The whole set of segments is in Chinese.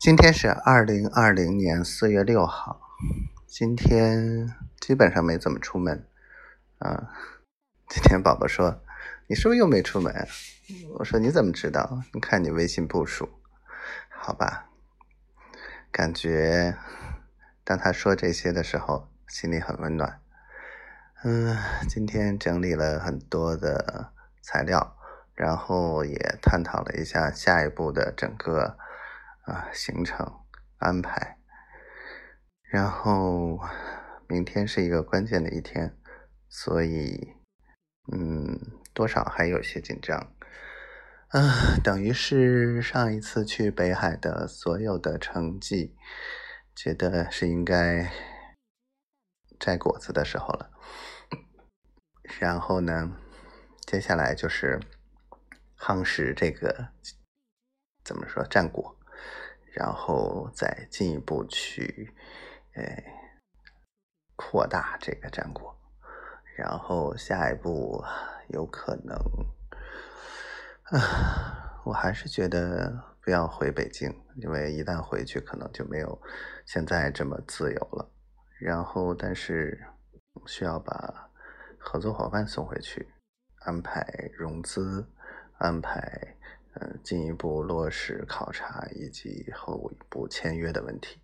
今天是二零二零年四月六号，今天基本上没怎么出门啊。今天宝宝说：“你是不是又没出门？”我说：“你怎么知道？你看你微信步数，好吧？”感觉当他说这些的时候，心里很温暖。嗯，今天整理了很多的材料，然后也探讨了一下下一步的整个。啊，行程安排，然后明天是一个关键的一天，所以，嗯，多少还有些紧张，啊，等于是上一次去北海的所有的成绩，觉得是应该摘果子的时候了，然后呢，接下来就是夯实这个怎么说战果。然后再进一步去，哎，扩大这个战果，然后下一步有可能，啊，我还是觉得不要回北京，因为一旦回去，可能就没有现在这么自由了。然后，但是需要把合作伙伴送回去，安排融资，安排。进一步落实考察以及后一步签约的问题，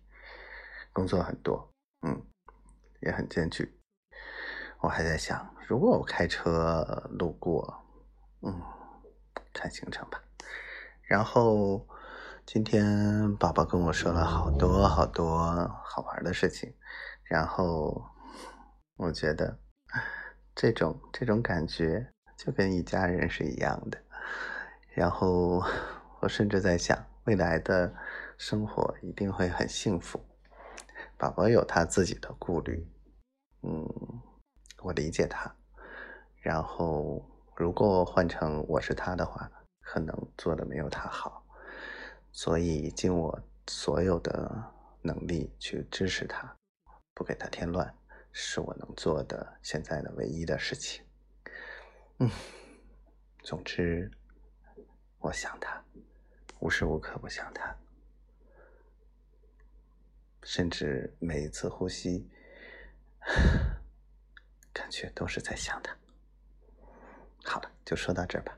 工作很多，嗯，也很艰巨。我还在想，如果我开车路过，嗯，看行程吧。然后今天宝宝跟我说了好多好多好玩的事情，然后我觉得这种这种感觉就跟一家人是一样的。然后我甚至在想，未来的生活一定会很幸福。宝宝有他自己的顾虑，嗯，我理解他。然后如果换成我是他的话，可能做的没有他好，所以尽我所有的能力去支持他，不给他添乱，是我能做的现在的唯一的事情。嗯，总之。我想他，无时无刻不想他，甚至每一次呼吸，感觉都是在想他。好了，就说到这儿吧。